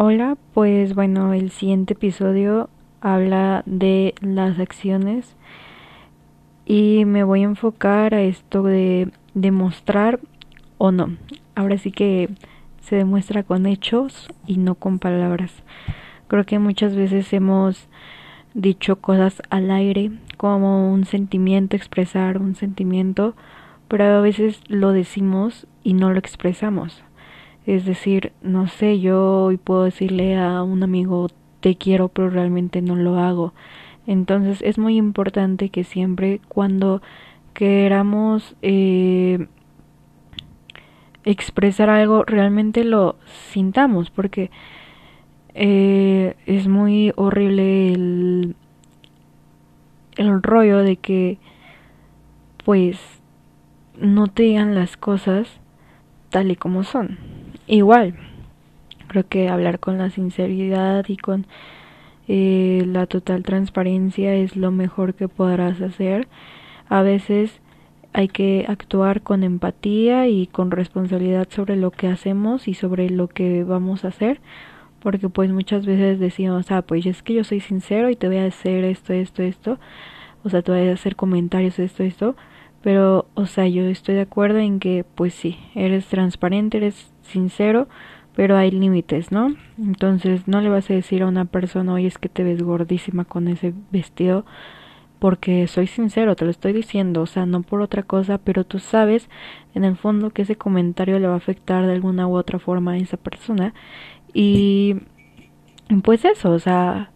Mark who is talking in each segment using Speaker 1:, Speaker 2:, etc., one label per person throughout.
Speaker 1: Hola, pues bueno, el siguiente episodio habla de las acciones y me voy a enfocar a esto de demostrar o no. Ahora sí que se demuestra con hechos y no con palabras. Creo que muchas veces hemos dicho cosas al aire como un sentimiento, expresar un sentimiento, pero a veces lo decimos y no lo expresamos. Es decir, no sé, yo hoy puedo decirle a un amigo te quiero, pero realmente no lo hago. Entonces es muy importante que siempre cuando queramos eh, expresar algo, realmente lo sintamos, porque eh, es muy horrible el, el rollo de que pues no te digan las cosas tal y como son igual creo que hablar con la sinceridad y con eh, la total transparencia es lo mejor que podrás hacer. A veces hay que actuar con empatía y con responsabilidad sobre lo que hacemos y sobre lo que vamos a hacer porque pues muchas veces decimos ah pues es que yo soy sincero y te voy a hacer esto esto esto o sea te voy a hacer comentarios esto esto pero o sea yo estoy de acuerdo en que pues sí eres transparente eres sincero, pero hay límites, ¿no? Entonces no le vas a decir a una persona, oye, es que te ves gordísima con ese vestido, porque soy sincero, te lo estoy diciendo, o sea, no por otra cosa, pero tú sabes en el fondo que ese comentario le va a afectar de alguna u otra forma a esa persona. Y pues eso, o sea,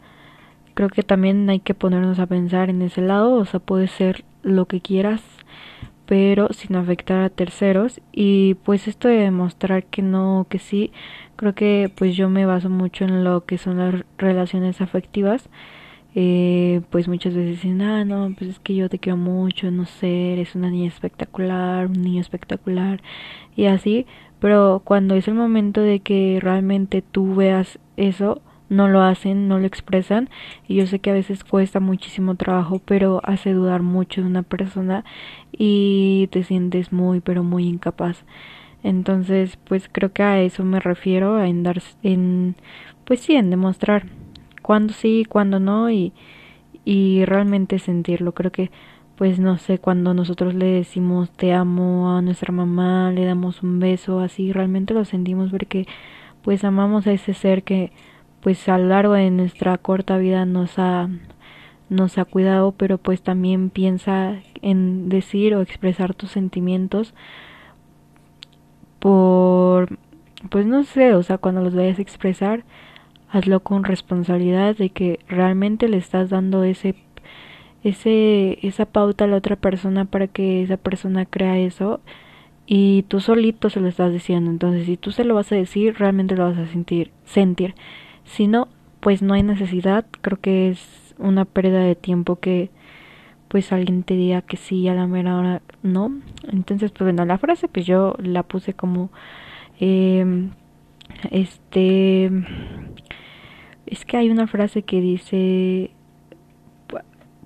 Speaker 1: creo que también hay que ponernos a pensar en ese lado, o sea, puede ser lo que quieras, pero sin afectar a terceros. Y pues esto de demostrar que no, que sí, creo que pues yo me baso mucho en lo que son las relaciones afectivas, eh, pues muchas veces dicen, ah, no, pues es que yo te quiero mucho, no sé, eres una niña espectacular, un niño espectacular y así, pero cuando es el momento de que realmente tú veas eso, no lo hacen, no lo expresan y yo sé que a veces cuesta muchísimo trabajo, pero hace dudar mucho de una persona y te sientes muy pero muy incapaz. Entonces, pues creo que a eso me refiero, en dar en pues sí, en demostrar cuándo sí, cuándo no y y realmente sentirlo. Creo que pues no sé, cuando nosotros le decimos te amo a nuestra mamá, le damos un beso, así realmente lo sentimos porque pues amamos a ese ser que pues a lo largo de nuestra corta vida nos ha nos ha cuidado, pero pues también piensa en decir o expresar tus sentimientos por pues no sé, o sea, cuando los vayas a expresar, hazlo con responsabilidad de que realmente le estás dando ese ese esa pauta a la otra persona para que esa persona crea eso y tú solito se lo estás diciendo. Entonces, si tú se lo vas a decir, realmente lo vas a sentir sentir. Si no, pues no hay necesidad. Creo que es una pérdida de tiempo que pues alguien te diga que sí a la mera hora no. Entonces, pues bueno, la frase pues yo la puse como eh, este es que hay una frase que dice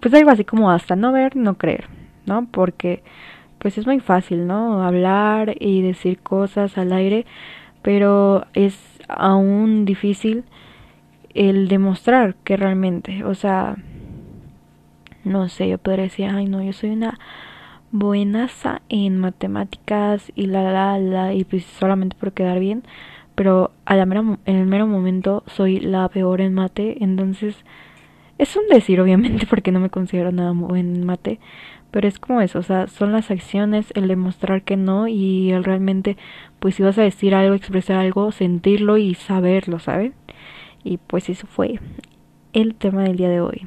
Speaker 1: pues algo así como hasta no ver, no creer, ¿no? Porque pues es muy fácil, ¿no? Hablar y decir cosas al aire, pero es aún difícil el demostrar que realmente, o sea, no sé, yo podría decir, ay no, yo soy una buenaza en matemáticas y la la la y pues solamente por quedar bien, pero a la mera, en el mero momento soy la peor en mate, entonces es un decir obviamente porque no me considero nada buen en mate, pero es como eso, o sea, son las acciones, el demostrar que no y el realmente, pues si vas a decir algo, expresar algo, sentirlo y saberlo, ¿sabes? Y pues eso fue el tema del día de hoy.